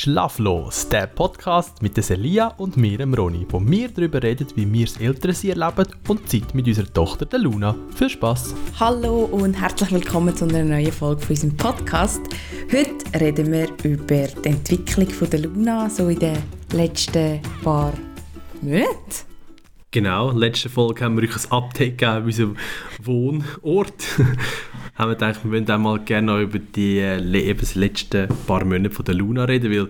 Schlaflos, der Podcast mit der Celia und mir, dem Ronny, wo wir darüber reden, wie wir das Elternsein erleben und Zeit mit unserer Tochter, der Luna. Viel Spaß! Hallo und herzlich willkommen zu einer neuen Folge von unserem Podcast. Heute reden wir über die Entwicklung von der Luna, so in den letzten paar Monaten. Genau, letzte Folge haben wir euch ein Update gegeben unserem Wohnort. haben wir gedacht, wir würden auch mal gerne noch über die äh, letzten paar Monate von der Luna reden, weil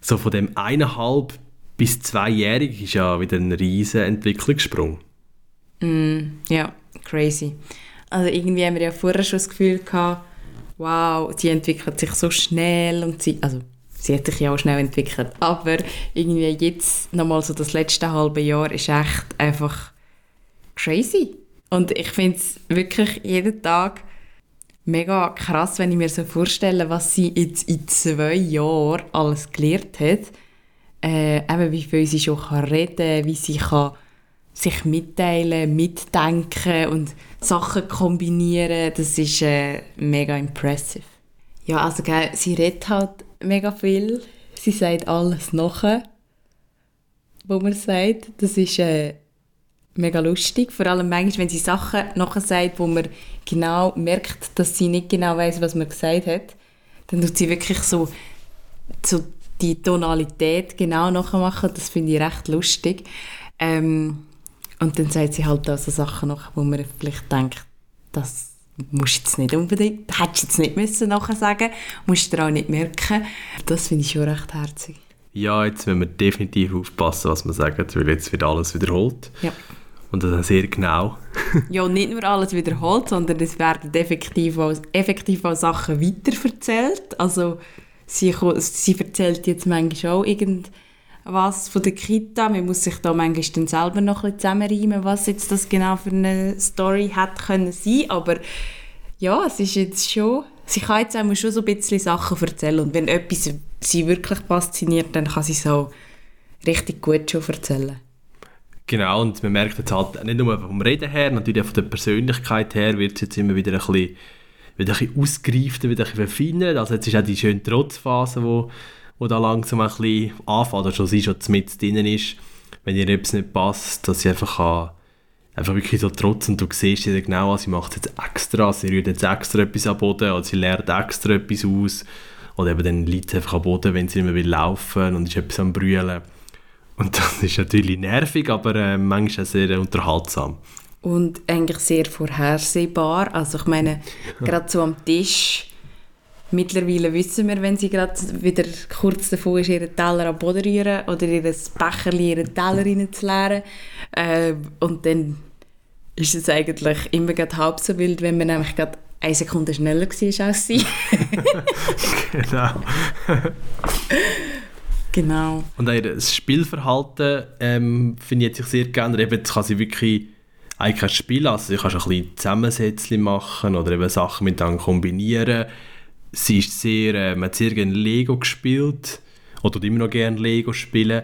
so von dem eineinhalb bis zweijährig ist ja wieder ein riesen Entwicklungssprung. Mm, ja, crazy. Also irgendwie haben wir ja vorher schon das Gefühl gehabt, wow, sie entwickelt sich so schnell und sie, also sie hat sich ja auch schnell entwickelt. Aber irgendwie jetzt nochmal so das letzte halbe Jahr ist echt einfach crazy. Und ich finde es wirklich jeden Tag mega krass, wenn ich mir so vorstelle, was sie jetzt in zwei Jahren alles gelernt hat. Äh, eben wie viel sie schon kann reden wie sie kann sich mitteilen, mitdenken und Sachen kombinieren. Das ist äh, mega impressive. Ja, also gell, sie redet halt mega viel. Sie sagt alles nachher, wo man sagt. Das ist äh, mega lustig. Vor allem manchmal, wenn sie Sachen nachher sagt, wo man genau merkt, dass sie nicht genau weiß, was man gesagt hat, dann tut sie wirklich so, so die Tonalität genau nachher machen. Das finde ich recht lustig. Ähm, und dann sagt sie halt auch so Sachen noch, wo man vielleicht denkt, das musst jetzt nicht unbedingt, hättest jetzt nicht müssen nachher sagen, musst du auch nicht merken. Das finde ich schon recht herzig. Ja, jetzt müssen wir definitiv aufpassen, was wir sagen, weil jetzt wird alles wiederholt. Ja. Und das sehr genau. ja, und nicht nur alles wiederholt, sondern es werden effektiv auch, effektiv auch Sachen weiterverzählt. Also sie, sie erzählt jetzt manchmal auch irgendwas von der Kita. Man muss sich da manchmal dann selber noch ein bisschen zusammenreimen, was jetzt das genau für eine Story hätte können sein. Aber ja, es ist jetzt schon... Sie kann jetzt auch schon so ein bisschen Sachen erzählen. Und wenn etwas sie wirklich fasziniert, dann kann sie so richtig gut schon erzählen. Genau, und man merkt jetzt halt nicht nur vom Reden her, natürlich auch von der Persönlichkeit her wird es jetzt immer wieder ein bisschen, wieder ein bisschen ausgereift, wieder ein bisschen verfeinert. Also jetzt ist auch die schöne Trotzphase, wo, wo da langsam ein bisschen anfängt, oder schon sie schon mit drin ist, wenn ihr etwas nicht passt, dass sie einfach kann, einfach wirklich so trotzen und du siehst sie genau, sie macht jetzt extra, sie rührt jetzt extra etwas am Boden oder sie lernt extra etwas aus oder eben dann liegt sie einfach am Boden, wenn sie nicht mehr laufen und ist etwas am Brüllen. Und das ist natürlich nervig, aber äh, manchmal sehr unterhaltsam. Und eigentlich sehr vorhersehbar. Also ich meine, gerade so am Tisch, mittlerweile wissen wir, wenn sie gerade wieder kurz davor ist, ihren Teller am Boden rühren oder ihr Becher ihren Teller reinzuleeren. Äh, und dann ist es eigentlich immer gerade halb so wild, wenn man nämlich gerade eine Sekunde schneller war als sie. genau. Genau. Und auch das Spielverhalten ähm, finde ich jetzt sehr gerne. Eben, jetzt kann sie wirklich eigentlich kein Spiel, also sie kann ein bisschen Zusammensätze machen oder eben Sachen miteinander kombinieren. Sie ist sehr, äh, man hat sehr gerne Lego gespielt oder immer noch gerne Lego spielen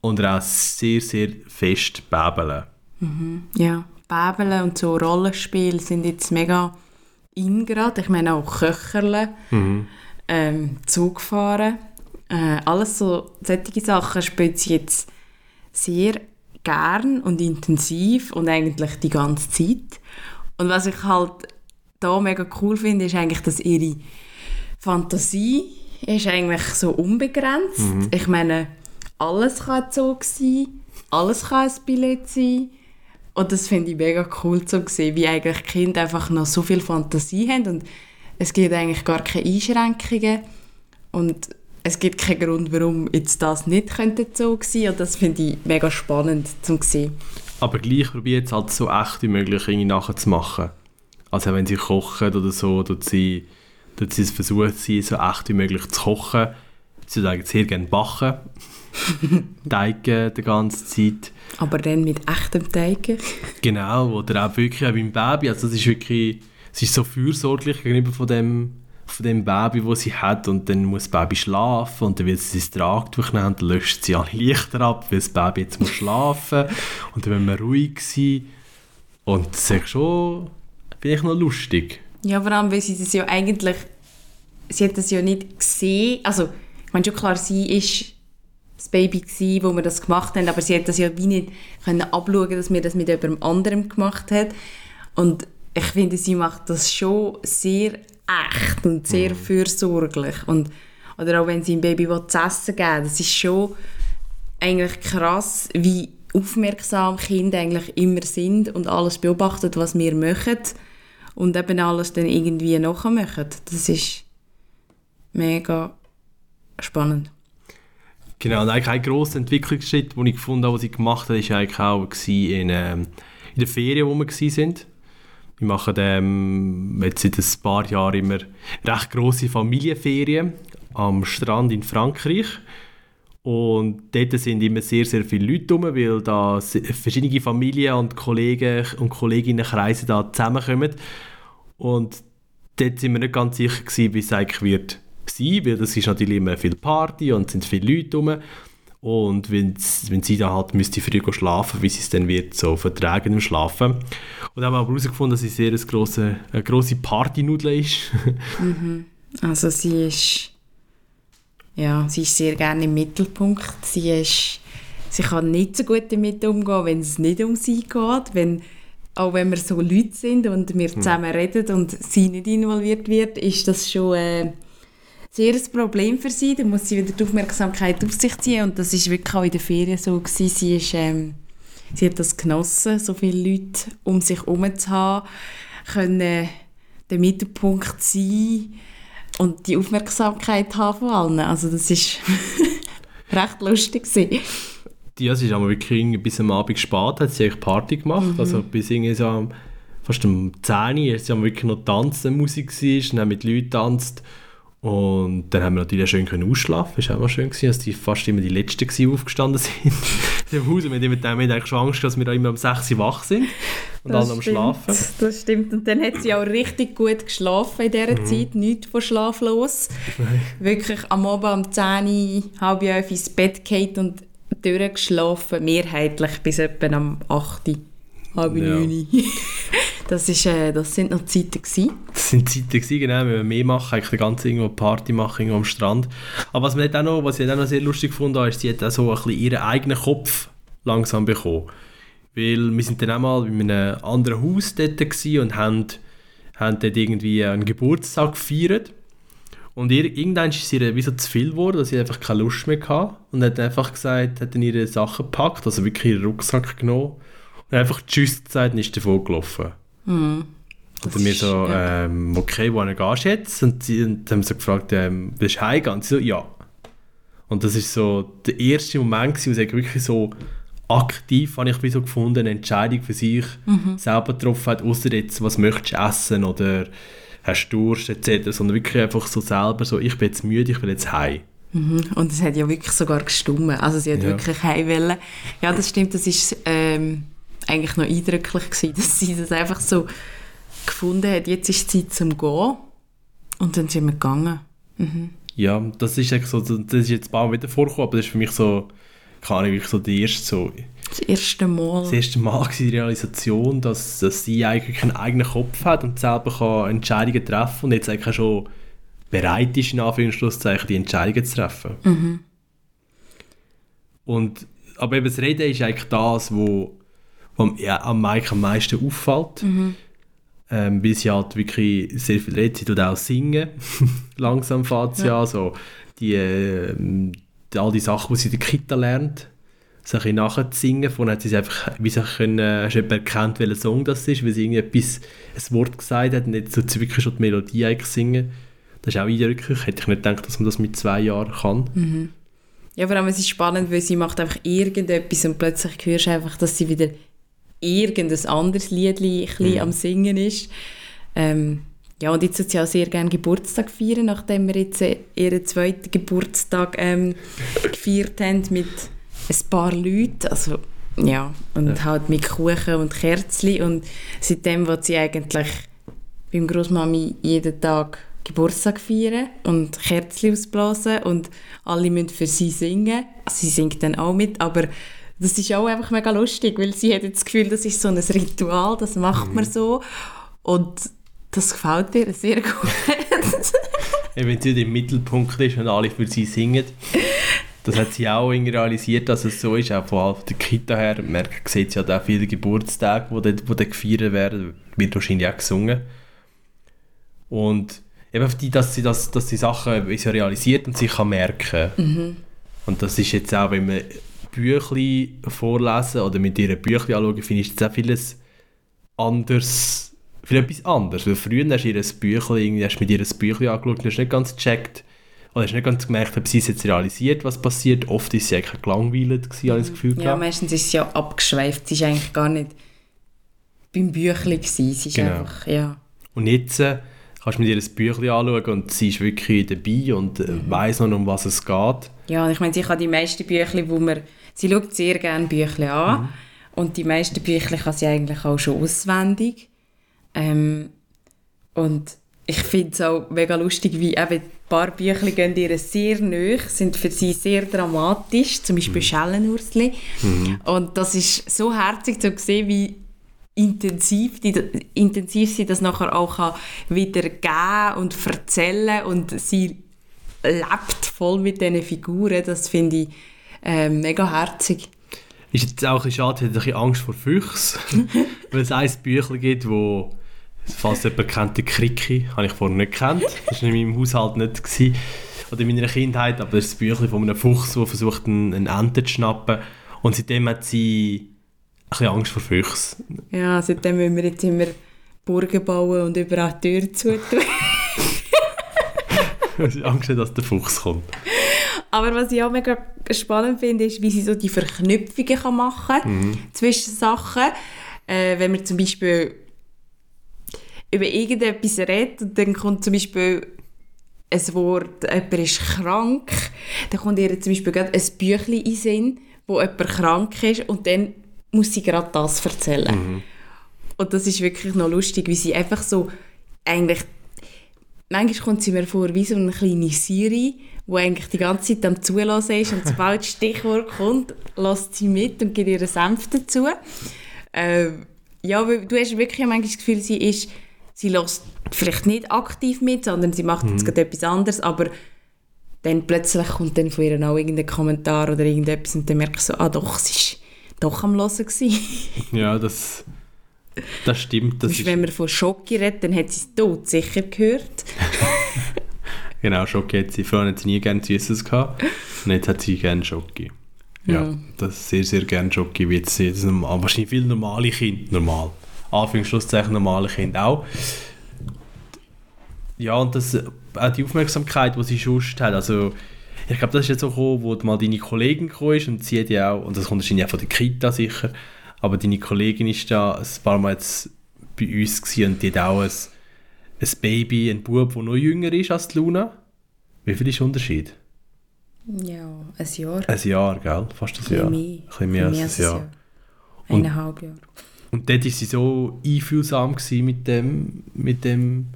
und auch sehr, sehr fest bäbeln. Mhm. Ja, bäbeln und so Rollenspiele sind jetzt mega in gerade. Ich meine auch Köcherle, mhm. ähm, Zugfahren äh, alles so solche Sachen spielt sie jetzt sehr gern und intensiv und eigentlich die ganze Zeit. Und was ich halt da mega cool finde, ist eigentlich, dass ihre Fantasie ist eigentlich so unbegrenzt. Mhm. Ich meine, alles kann so sein, alles kann ein Billett sein. Und das finde ich mega cool zu sehen, wie eigentlich Kinder einfach noch so viel Fantasie haben und es gibt eigentlich gar keine Einschränkungen. Und es gibt keinen Grund, warum jetzt das nicht könnte so sein könnte. Das finde ich mega spannend zu sehen. Aber gleich probiert es halt so echt wie möglich irgendwie nachzumachen. Also wenn sie kochen oder so, tut sie, tut sie es versucht, sie so echt wie möglich zu kochen. Sie sagen sehr gerne backen. Teigen die ganze Zeit. Aber dann mit echtem Teigen? Genau, oder auch wirklich auch beim Baby. Also das ist wirklich, sie ist so fürsorglich gegenüber von dem von dem Baby, das sie hat und dann muss das Baby schlafen und dann will sie sein Tragtuch nehmen und dann löscht sie alle Lichter ab, weil das Baby jetzt muss schlafen und dann will man ruhig sein und das ist schon, finde ich noch lustig. Ja, vor allem, weil sie das ja eigentlich, sie hat das ja nicht gesehen, also ich meine schon klar, sie ist das Baby gewesen, wo wir das gemacht haben, aber sie hat das ja wie nicht können abschauen, dass wir das mit jemand anderem gemacht haben. Und ich finde, sie macht das schon sehr echt und sehr mhm. fürsorglich. Und, oder auch wenn sie ein Baby zu essen geben das ist schon eigentlich krass, wie aufmerksam Kinder eigentlich immer sind und alles beobachten, was wir machen und eben alles dann irgendwie nachmachen. Das ist mega spannend. Genau, und eigentlich ein grosser Entwicklungsschritt, den ich gefunden habe, was sie gemacht hat, war eigentlich auch in, ähm, in der Ferien, wo wir waren. Wir machen ähm, jetzt seit ein paar Jahren immer recht grosse Familienferien am Strand in Frankreich. Und dort sind immer sehr, sehr viele Leute rum, weil da verschiedene Familien und Kollegen und Kolleginnenkreise da zusammenkommen. Und dort sind wir nicht ganz sicher gewesen, wie es eigentlich wird sein, weil das ist natürlich immer viel Party und es sind viele Leute rum. Und wenn, wenn sie dann halt müsste früh schlafen, wie sie es dann wird, so vertragen im Schlafen. Und haben aber herausgefunden, dass sie sehr eine grosse, eine grosse Partynudel ist. mhm. Also sie ist, ja, sie ist sehr gerne im Mittelpunkt. Sie, ist, sie kann nicht so gut damit umgehen, wenn es nicht um sie geht. Wenn, auch wenn wir so Leute sind und wir hm. zusammen reden und sie nicht involviert wird, ist das schon... Äh, sehr ein Problem für sie. Da muss sie wieder die Aufmerksamkeit auf sich ziehen und das ist wirklich auch in den Ferien so gewesen. Sie, ist, ähm, sie hat das genossen, so viele Leute um sich herum zu haben, können der Mittelpunkt sein und die Aufmerksamkeit haben von allen. Also das ist recht lustig gewesen. Ja, sie ist aber wirklich bis am Abend spät, hat sie eigentlich Party gemacht, mhm. also bis irgendwie so fast um 10 Uhr, ist sie wirklich noch tanzen, Musik war, dann mit Leuten tanzt und dann haben wir natürlich schön können ausschlafen. Das war auch schön, gewesen, dass die fast immer die Letzten die aufgestanden sind im Haus. Wir haben eigentlich schon Angst, dass wir immer um 6 Uhr wach sind und das dann am Schlafen. Das stimmt. Und dann hat sie auch richtig gut geschlafen in dieser mhm. Zeit. Nichts von schlaflos. Nein. Wirklich am Abend um 10 Uhr, halb elf ins Bett geht und durchgeschlafen. Mehrheitlich bis etwa am 8 Uhr, halb ja. 9 Uhr. Das, ist, äh, das sind noch Zeiten gewesen. Das sind Zeiten gewesen, genau. Wenn wir mehr machen, eigentlich die ganze irgendwo Party machen irgendwo am Strand. Aber was, mir auch noch, was ich auch noch sehr lustig gefunden habe, ist, sie hat auch so ein bisschen ihren eigenen Kopf langsam bekommen. Weil wir sind dann auch mal in einem anderen Haus dort und haben, haben dort irgendwie einen Geburtstag gefeiert. Und ihr, irgendwann ist es ihr wie so zu viel geworden, dass sie einfach keine Lust mehr hatte. Und hat einfach gesagt, hat dann ihre Sachen gepackt, also wirklich ihren Rucksack genommen und einfach Tschüss gesagt und ist davon gelaufen. Mhm. Und dann mir so, ja. ähm, okay, wohin gehst du jetzt? Und, sie, und haben sie gefragt, ähm, willst du heimgehen? Und sie so, ja. Und das ist so der erste Moment, wo sie wirklich so aktiv, habe ich so gefunden, eine Entscheidung für sich mhm. selber getroffen hat, außer jetzt, was möchtest du essen oder hast du Durst etc., sondern wirklich einfach so selber so, ich bin jetzt müde, ich will jetzt heim. Mhm. Und es hat ja wirklich sogar gestummen, also sie hat ja. wirklich heim wollen. Ja, das stimmt, das ist ähm, eigentlich noch eindrücklich gewesen, dass sie das einfach so gefunden hat, jetzt ist Zeit zum Gehen. Und dann sind wir gegangen. Mhm. Ja, das ist so, das ist jetzt ein paar Mal wieder vorgekommen, aber das ist für mich so, kann ich wirklich so die erste so... Das erste Mal. Das erste Mal war die Realisation, dass, dass sie eigentlich einen eigenen Kopf hat und selber kann Entscheidungen treffen und jetzt eigentlich schon bereit ist, in Anführungszeichen, die Entscheidungen zu treffen. Mhm. Und, aber eben das Reden ist eigentlich das, wo was ja, am Mike am meisten auffällt. Mhm. Ähm, weil sie halt wirklich sehr viel redet. Sie tut auch singen. Langsam fährt sie ja. an. So die, äh, all die Sachen, die sie in der Kita lernt, so ein nachher zu singen. Vorhin hat sie einfach, wie sie können, hast du erkannt, welcher Song das ist, weil sie irgendwie etwas, ein Wort gesagt hat und jetzt so wirklich schon die Melodie eigentlich singen. Das ist auch eindrücklich. Hätte ich nicht gedacht, dass man das mit zwei Jahren kann. Mhm. Ja, vor allem es ist spannend, weil sie macht einfach irgendetwas und plötzlich hörst du einfach, dass sie wieder irgendein anderes Lied mhm. am Singen ist. Ähm, ja, und jetzt wird sie auch sehr gerne Geburtstag feiern, nachdem wir jetzt äh, ihren zweiten Geburtstag ähm, gefeiert haben mit ein paar Leuten. Also, ja, und ja. halt mit Kuchen und Kerzen. Und seitdem wird sie eigentlich beim Großmami jeden Tag Geburtstag feiern und Kerzen ausblasen und alle müssen für sie singen. Sie singt dann auch mit, aber das ist auch einfach mega lustig, weil sie hat das Gefühl, das ist so ein Ritual, das macht man mhm. so und das gefällt ihr sehr gut. wenn sie im Mittelpunkt ist und alle für sie singen. Das hat sie auch irgendwie realisiert, dass es so ist, auch von der Kita her. Man sieht ja auch viele Geburtstage, die wo dort gefeiert werden, wird wahrscheinlich auch gesungen. Und eben die, dass sie das, dass die Sachen so realisiert und sich kann merken. Mhm. Und das ist jetzt auch, wenn man Büchli vorlesen oder mit ihren Büchli anschauen, finde ich jetzt auch vieles anders, viel etwas anderes. Weil früher hast du ihr Büchli, hast mit ihr ein Büchli angeschaut und hast nicht ganz gecheckt, oder hast nicht ganz gemerkt, ob sie es jetzt realisiert, was passiert. Oft ist sie eigentlich gelangweilt, gewesen, habe ich das Gefühl Ja, gehabt. meistens ist sie ja abgeschweift. Sie ist eigentlich gar nicht beim Büchli gewesen. Sie ist genau. einfach, ja. Und jetzt äh, kannst du mit ihr ein Büchli anschauen und sie ist wirklich dabei und äh, mhm. weiss noch, um was es geht. Ja, ich meine, sie kann die meisten Büchli, wo man... Sie schaut sehr gerne Büchli an. Mhm. Und die meisten Büchli kann sie eigentlich auch schon auswendig. Ähm, und ich finde es auch mega lustig, wie eben ein paar Bücher gehen ihr sehr nahe, sind für sie sehr dramatisch, zum Beispiel mhm. Schellenursli. Mhm. Und das ist so herzig zu sehen, wie intensiv, die, intensiv sie das nachher auch kann wieder geben und erzählen und sie lebt voll mit diesen Figuren. Das finde ich äh, mega herzig. Ist jetzt auch ein bisschen schade, ich hatte Angst vor Füchsen, weil es ein Büchlein gibt, wo Falls jemand kennt, den Kriki, habe ich vorher nicht gekannt. Das war in meinem Haushalt nicht. Gewesen. Oder in meiner Kindheit, aber das ist ein Büchlein von einem Fuchs, der versucht, einen Ente zu schnappen. Und seitdem hat sie ein bisschen Angst vor Füchsen. Ja, seitdem müssen wir jetzt immer Burgen bauen und überall Türen zutun. Angst hat, dass der Fuchs kommt. Aber was ich auch mega spannend finde, ist, wie sie so die Verknüpfungen machen kann mhm. zwischen Sachen. Äh, wenn wir zum Beispiel über irgendetwas redet und dann kommt zum Beispiel ein Wort, jemand ist krank, dann kommt ihr zum Beispiel gerade ein Büchlein in den Sinn, wo jemand krank ist und dann muss sie gerade das erzählen. Mhm. Und das ist wirklich noch lustig, wie sie einfach so eigentlich manchmal kommt sie mir vor wie so eine kleine Siri, wo eigentlich die ganze Zeit am Zulassen ist und sobald das Stichwort kommt, lässt sie mit und gibt ihr Senf dazu. Äh, ja, du hast wirklich manchmal das Gefühl, sie ist sie lässt vielleicht nicht aktiv mit, sondern sie macht jetzt mhm. gerade etwas anderes, aber dann plötzlich kommt dann von ihr auch irgendein Kommentar oder irgendetwas und dann merke ich so, ah doch, sie ist doch am Hören gewesen. ja, das, das stimmt. Das ist wenn man von Schocki redet, dann hat sie es tot sicher gehört. genau, Schocki hat sie, vorher hat sie nie gerne Süßes gehabt und jetzt hat sie gerne Schocki. Ja, ja, das sehr, sehr gerne Schocki, wie jetzt sie, das sind wahrscheinlich viele normale Kinder, normal. Anführungszeichen normale Kinder auch. Ja, und das, auch die Aufmerksamkeit, die sie sonst hat, also ich glaube, das ist jetzt so gekommen, wo mal deine Kollegin gekommen ist und sie hat ja auch, und das kommt wahrscheinlich auch von der Kita sicher, aber deine Kollegin ist da ein paar Mal jetzt bei uns gewesen und die hat auch ein, ein Baby, ein Bub, der noch jünger ist als die Luna. Wie viel ist der Unterschied? Ja, ein Jahr. Ein Jahr, gell? Fast ein, ein Jahr. Mehr. Ein bisschen mehr, als ein Jahr. Jahr. Eineinhalb Jahre. Und dort war sie so einfühlsam mit dem, mit dem,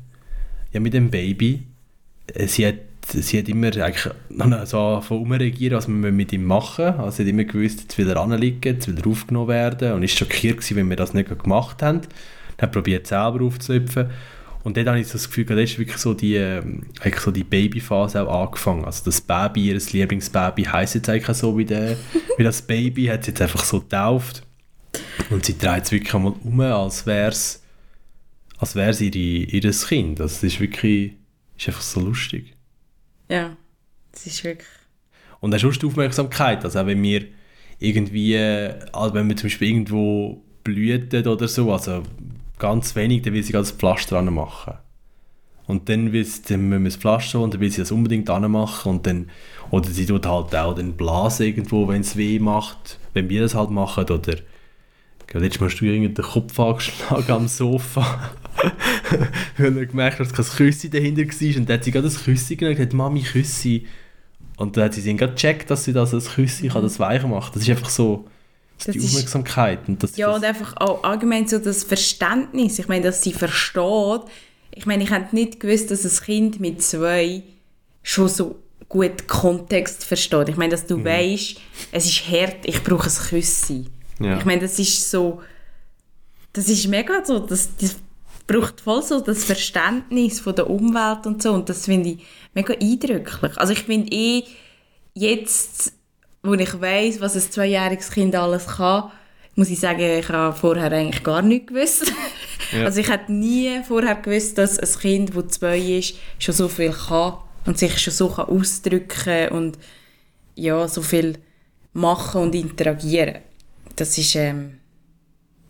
ja, mit dem Baby. Äh, sie hat, sie hat immer eigentlich so von reagieren, was wir mit ihm machen. Also sie hat immer gewusst, jetzt will er anliegen, jetzt will er aufgenommen werden und ist schockiert gewesen, wenn wir das nicht gemacht haben. Dann probiert selber aufzulöpfen. Und dann habe ich das Gefühl, da ist wirklich so die, ähm, eigentlich so die Babyphase auch angefangen. Also das Baby, ihr Lieblingsbaby heisst jetzt eigentlich so wie, der, wie das Baby, hat sie jetzt einfach so getauft. Und sie dreht es wirklich einmal um, als wäre es als wär's ihre, ihr Kind. Also es ist wirklich ist einfach so lustig. Ja, es ist wirklich... Und hast du die Aufmerksamkeit, also auch wenn wir irgendwie, also wenn wir zum Beispiel irgendwo blühten oder so, also ganz wenig, dann will sie das Pflaster dran machen. Und dann, will sie, dann müssen wir das Pflaster und dann will sie das unbedingt machen und dann, oder sie tut halt auch den Blasen irgendwo, wenn es weh macht, wenn wir das halt machen, oder Letztes Mal hast du irgendwie den Kopf angeschlagen am Sofa. Weil er gemerkt hat, dass kein Küssi dahinter war. Und dann hat sie gerade das Küssi genommen und gesagt, Mami, Küssi. Und dann hat sie dann gerade gecheckt, dass sie das als Küssi kann, das weich macht. Das ist einfach so das die ist, Aufmerksamkeit. Und das, ja, das, und einfach auch allgemein so das Verständnis. Ich meine, dass sie versteht. Ich meine, ich hätte nicht gewusst, dass ein Kind mit zwei schon so gut Kontext versteht. Ich meine, dass du mhm. weißt, es ist hart, ich brauche ein Küssi. Ja. Ich meine, das ist so, das ist mega so, das, das braucht voll so das Verständnis von der Umwelt und so und das finde ich mega eindrücklich. Also ich finde eh, jetzt, wo ich weiß, was ein zweijähriges Kind alles kann, muss ich sagen, ich habe vorher eigentlich gar nichts gewusst. Ja. Also ich hätte nie vorher gewusst, dass ein Kind, das zwei ist, schon so viel kann und sich schon so kann ausdrücken und ja, so viel machen und interagieren. Das ist, ähm,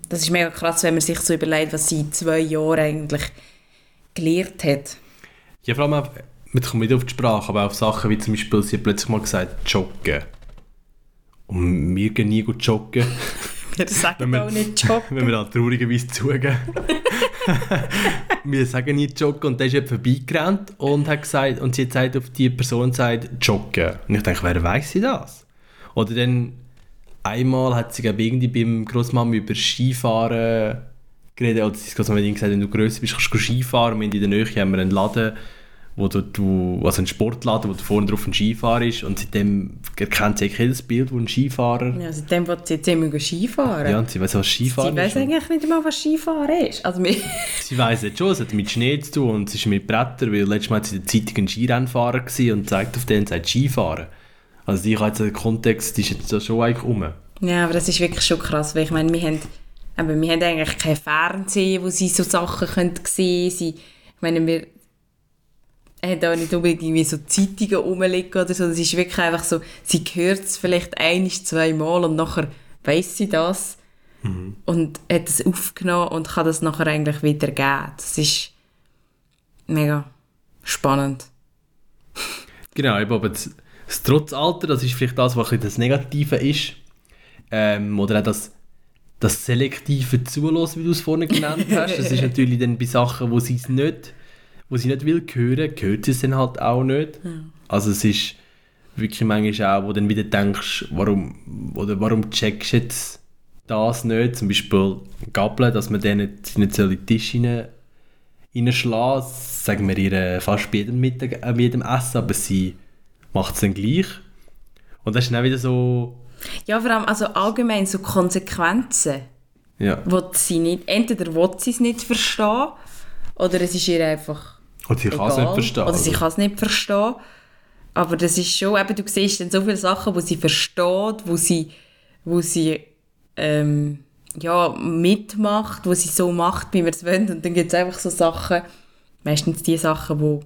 das ist mega krass, wenn man sich so überlegt, was sie in zwei Jahren eigentlich gelernt hat. Ja, vor allem auch, man kommt nicht auf die Sprache, aber auch Sachen wie zum Beispiel, sie hat plötzlich mal gesagt, joggen. Und wir gehen nie gut joggen. Wir sagen wir, auch nicht joggen. Wenn wir dann traurigerweise zugeben. wir sagen nicht joggen und dann ist jemand vorbeigerannt und hat gesagt, und sie hat gesagt, auf die Person sagt joggen. Und ich denke, wer weiß sie das? Oder dann einmal hat sie glaube irgendwie beim Großmama über Skifahren geredet, oder sie hat gesagt, wenn du grösser bist, kannst du Skifahren und in der Nähe haben wir einen Laden, wo du, also ein Sportladen, wo du vorne drauf ein Skifahrer ist und seitdem erkennt sie jedes Bild, wo ein Skifahrer... Ja, seitdem will sie jetzt immer Skifahren. Ja, und sie weiß was Skifahren sie ist. Sie weiß eigentlich nicht mal, was Skifahren ist. Also sie weiß jetzt schon, es hat mit Schnee zu tun und es ist mit Bretter, weil letztes Mal war sie in der Zeitung ein Skirennfahrer und zeigt auf den und sagt Skifahren. Also jetzt den Kontext, ist jetzt schon eigentlich um. Ja, aber das ist wirklich schon krass, weil ich meine, wir haben, aber wir haben eigentlich kein Fernsehen, wo sie so Sachen können sehen können. Ich meine, wir hat auch nicht unbedingt irgendwie so Zeitungen rumliegen oder so. Das ist wirklich einfach so, sie hört es vielleicht ein, zwei Mal und nachher weiß sie das mhm. und hat es aufgenommen und kann das nachher eigentlich wieder geben. Das ist mega spannend. Genau, aber das, das Trotzalter, das ist vielleicht das, was das Negative ist. Ähm, oder auch das, das selektive Zulassen, wie du es vorhin genannt hast. Das ist natürlich dann bei Sachen, wo sie es nicht wo sie nicht will hören, hört sie es dann halt auch nicht. Ja. Also es ist wirklich manchmal auch, wo du dann wieder denkst, warum, oder warum checkst du jetzt das nicht? Zum Beispiel Gabeln, dass man dann nicht, in den Tisch rein, reinschlagen sagen wir ihr fast bei jedem, Mittag, äh, jedem Essen, aber sie macht es dann gleich. Und das ist dann wieder so... Ja, vor allem also allgemein so Konsequenzen. Ja. sie nicht, entweder will sie es nicht verstehen, oder es ist ihr einfach oder sie kann es nicht verstehen. Oder sie kann es nicht verstehen. Aber das ist schon, eben, du siehst dann so viele Sachen, wo sie versteht, wo sie, wo sie ähm, ja, mitmacht, wo sie so macht, wie wir es wollen. Und dann gibt es einfach so Sachen, meistens die Sachen, die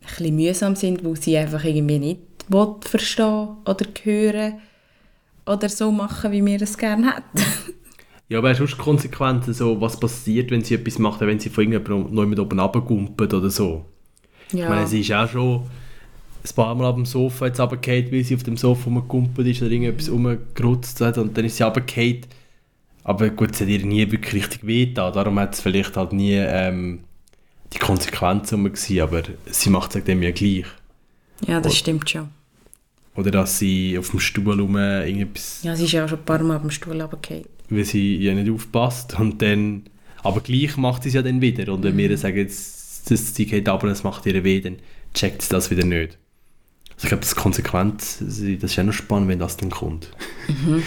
bisschen mühsam sind, wo sie einfach irgendwie nicht will verstehen oder hören oder so machen, wie wir es gerne hätten. Ja, aber du Konsequenzen, so, was passiert, wenn sie etwas macht, wenn sie von irgendjemandem noch mit oben runtergumpelt oder so? Ja. Ich meine, sie ist auch schon ein paar Mal auf dem Sofa jetzt runtergefallen, weil sie auf dem Sofa rumgegumpelt ist oder irgendetwas mhm. rumgerutzt hat und dann ist sie runtergefallen. Aber gut, es hat ihr nie wirklich richtig wehgetan, darum hat es vielleicht halt nie ähm, die Konsequenzen gewesen, aber sie macht es dem ja gleich. Ja, das oder, stimmt schon. Oder dass sie auf dem Stuhl rum irgendetwas... Ja, sie ist ja auch schon ein paar Mal auf dem Stuhl runtergefallen weil sie ja nicht aufpasst und dann, aber gleich macht sie es ja dann wieder und wenn wir mhm. sagen, jetzt, das, sie geht ab und es macht ihr weh, dann checkt sie das wieder nicht. Also ich glaube, das konsequent, das ist ja noch spannend, wenn das dann kommt. Mhm.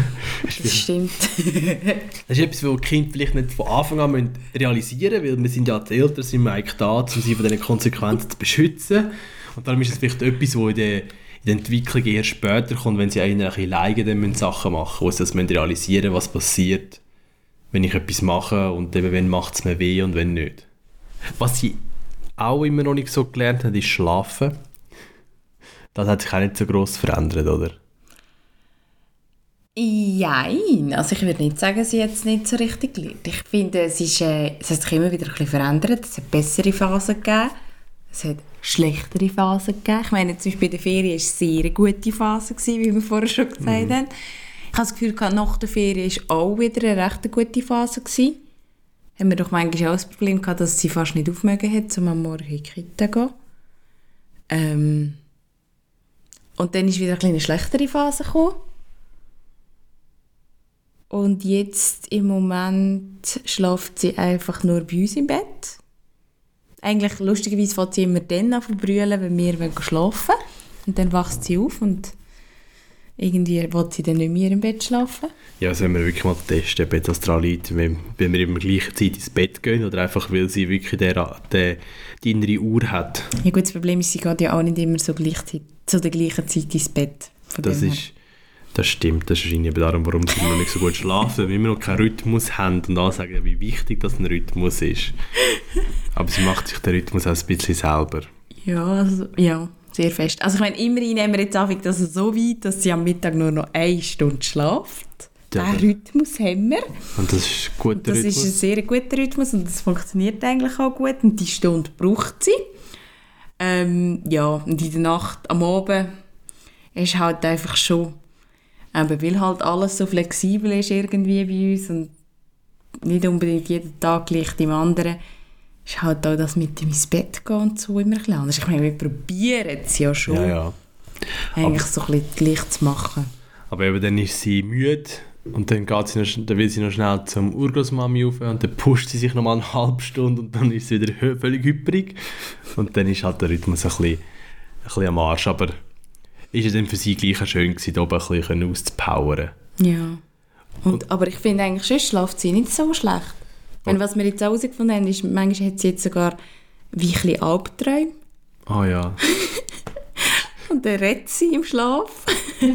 das stimmt. das ist etwas, was Kinder vielleicht nicht von Anfang an realisieren müssen, weil wir sind ja als Eltern sind wir eigentlich da, um sie von diesen Konsequenzen zu beschützen. Und darum ist es vielleicht etwas, wo in der die Entwicklung eher später kommt, wenn sie einen ein bisschen leiden, dann Sachen machen, wo sie das realisieren was passiert, wenn ich etwas mache und eben, wenn macht es mir weh und wenn nicht. Was sie auch immer noch nicht so gelernt haben, ist Schlafen. Das hat sich auch nicht so gross verändert, oder? Nein, also ich würde nicht sagen, sie hat es nicht so richtig gelernt. Ich finde, es, ist, äh, es hat sich immer wieder ein bisschen verändert. Es hat bessere Phasen gegeben. Es hat schlechtere Phasen gegeben. Ich meine, zum Beispiel in der Ferien war es eine sehr gute Phase, gewesen, wie wir vorher schon gesagt mhm. haben. Ich habe das Gefühl, nach der Ferien war auch wieder eine recht gute Phase. Gewesen. Haben wir doch manchmal auch das Problem gehabt, dass sie fast nicht aufmögen hat, um am Morgen in die Kita zu gehen. Ähm und dann ist wieder eine kleine schlechtere Phase gekommen. Und jetzt im Moment schläft sie einfach nur bei uns im Bett. Eigentlich lustigerweise fängt sie immer dann an zu brüllen, wenn wir schlafen wollen. Und dann wacht sie auf und irgendwie will sie dann nicht mehr im Bett schlafen. Ja, sollen wir wirklich mal testen, ob das daran liegt, wenn, wenn wir immer gleichen Zeit ins Bett gehen oder einfach, weil sie wirklich der, der, die innere Uhr hat. Ja gut, das Problem ist, sie geht ja auch nicht immer so gleichzeitig, zu der gleichen Zeit ins Bett. Das her. ist, das stimmt, das ist wahrscheinlich eben darum, warum sie noch nicht so gut schlafen, weil wir noch keinen Rhythmus haben und alle sagen, wie wichtig das ein Rhythmus ist. Aber sie macht sich den Rhythmus auch ein bisschen selber. Ja, also, ja, sehr fest. Also ich meine, immerhin nehmen wir jetzt einfach das so weit, dass sie am Mittag nur noch eine Stunde schlaft. Ja, Den Rhythmus haben wir. Und das ist ein guter Das Rhythmus. ist ein sehr guter Rhythmus und das funktioniert eigentlich auch gut und die Stunde braucht sie. Ähm, ja, und in der Nacht, am Abend, ist halt einfach schon, eben, weil halt alles so flexibel ist irgendwie bei uns und nicht unbedingt jeden Tag gleich dem anderen, ist halt auch das mit dem ins Bett gehen und so immer ein bisschen anders. Ich meine, wir probieren es ja schon, ja, ja. eigentlich so ein bisschen gleich zu machen. Aber eben dann ist sie müde und dann, geht sie noch, dann will sie noch schnell zum Urgroßmami rauf und dann pusht sie sich noch mal eine halbe Stunde und dann ist sie wieder völlig hyperig. Und dann ist halt der Rhythmus ein bisschen, ein bisschen am Arsch. Aber ist es dann für sie gleich schön gewesen, da oben ein bisschen auszupowern. Ja. Und, aber ich finde eigentlich, sonst schläft sie nicht so schlecht. Wenn, was wir jetzt auch herausgefunden haben, ist, manchmal hat sie jetzt sogar wie ein Albträume. Ah ja. Und dann redet sie im Schlaf.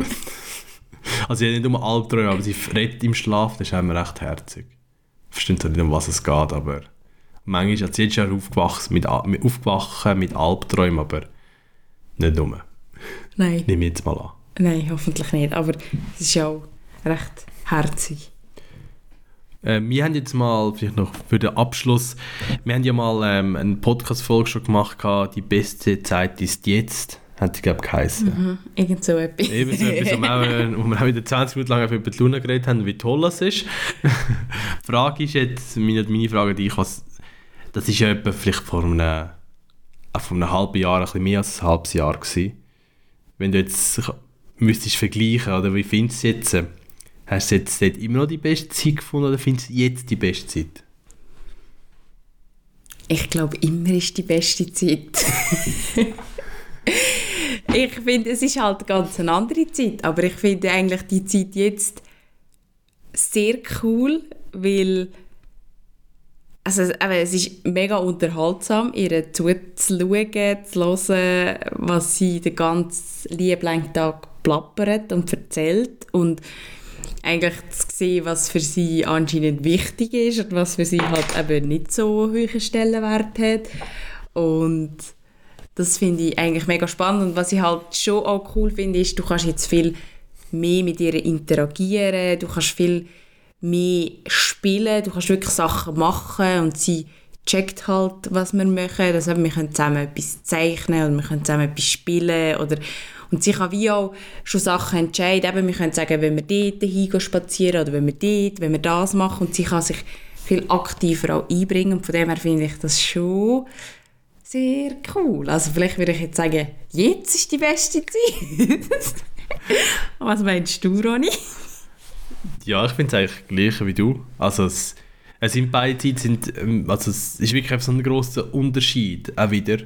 Also sie hat nicht um Albträume, aber sie redet im Schlaf, das ist immer recht herzig. Versteht zwar nicht, um was es geht, aber manchmal hat sie jetzt schon aufgewacht mit, mit, aufgewacht mit Albträumen, aber nicht nur. Nein. Nehme ich jetzt mal an. Nein, hoffentlich nicht. Aber es ist ja auch recht herzig. Äh, wir haben jetzt mal, vielleicht noch für den Abschluss, wir haben ja mal ähm, eine Podcast-Folge schon gemacht, die beste Zeit ist jetzt, hat die, glaube ich, geheißen. Mhm. Irgend so etwas. Eben so etwas, wo wir, auch, äh, wo wir auch wieder 20 Minuten lang über die Luna geredet haben, wie toll das ist. die Frage ist jetzt, meine, meine Frage an dich, was, das ist ja etwa vielleicht vor einem, äh, vor einem halben Jahr, ein bisschen mehr als ein halbes Jahr gewesen. Wenn du jetzt müsstest vergleichen, oder wie findest du es jetzt? Hast du jetzt dort immer noch die beste Zeit gefunden oder findest du jetzt die beste Zeit? Ich glaube, immer ist die beste Zeit. ich finde, es ist halt ganz eine andere Zeit, aber ich finde eigentlich die Zeit jetzt sehr cool, weil also, eben, es ist mega unterhaltsam, ihr zuzuschauen, zu hören, was sie den ganzen lieben Tag plappert und erzählt und eigentlich zu sehen, was für sie anscheinend wichtig ist und was für sie halt eben nicht so hohen Stellenwert hat. Und das finde ich eigentlich mega spannend. Und was ich halt schon auch cool finde, ist, du kannst jetzt viel mehr mit ihr interagieren, du kannst viel mehr spielen, du kannst wirklich Sachen machen und sie checkt halt, was wir machen. Also wir können zusammen etwas zeichnen oder wir können zusammen etwas spielen oder und sie kann wie auch schon Sachen entscheiden. Eben, wir können sagen, wenn wir dort hingehen spazieren oder wenn wir dort, wenn wir das machen. Und sie kann sich viel aktiver auch einbringen. Und von dem her finde ich das schon sehr cool. Also vielleicht würde ich jetzt sagen, jetzt ist die beste Zeit. Was meinst du, Ronny? Ja, ich finde es eigentlich gleich wie du. Also es, es sind beide Zeiten, ähm, also es ist wirklich so ein grosser Unterschied auch wieder.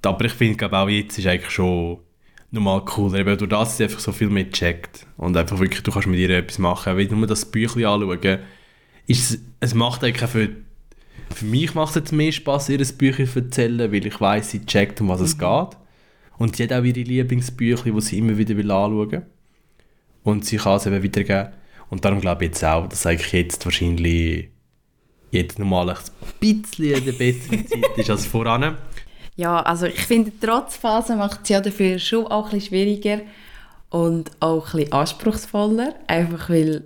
Aber ich finde, auch jetzt ist eigentlich schon nochmal cooler, eben durch das sie einfach so viel mehr checkt und einfach wirklich, du kannst mit ihr etwas machen. Wenn du nur das Büchlein anschauen, ist es, es macht eigentlich für, für mich macht es jetzt mehr Spaß, ihr ein Büchlein zu erzählen, weil ich weiß sie checkt, um was es geht. Und sie hat auch ihre Lieblingsbücher, die sie immer wieder will anschauen will und sie kann es eben weitergeben. Und darum glaube ich jetzt auch, dass eigentlich jetzt wahrscheinlich jetzt nochmal ein bisschen eine bessere Zeit ist als voran. Ja, also ich finde, Trotzphase macht es ja dafür schon auch ein bisschen schwieriger und auch ein bisschen anspruchsvoller. Einfach weil,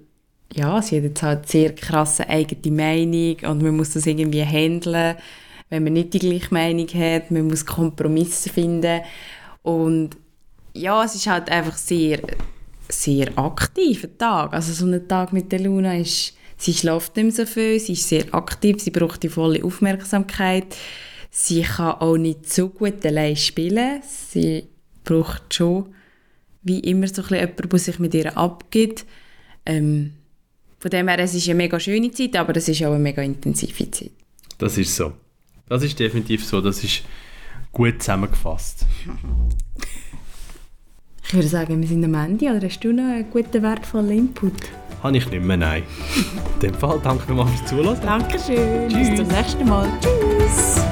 ja, sie hat jetzt halt sehr krasse eigene Meinung und man muss das irgendwie handeln, wenn man nicht die gleiche Meinung hat. Man muss Kompromisse finden und ja, es ist halt einfach sehr, sehr aktiv, ein Tag. Also so ein Tag mit der Luna ist, sie schläft nicht mehr so viel, sie ist sehr aktiv, sie braucht die volle Aufmerksamkeit. Sie kann auch nicht so gut allein spielen. Sie braucht schon wie immer so ein bisschen jemanden, der sich mit ihr abgibt. Ähm, von dem her, es ist eine mega schöne Zeit, aber es ist auch eine mega intensive Zeit. Das ist so. Das ist definitiv so. Das ist gut zusammengefasst. Ich würde sagen, wir sind am Ende. Oder hast du noch einen guten, wertvollen Input? Habe ich nicht mehr, nein. In dem Fall danke nochmal fürs Zuhören. Dankeschön. Bis Tschüss. zum nächsten Mal. Tschüss.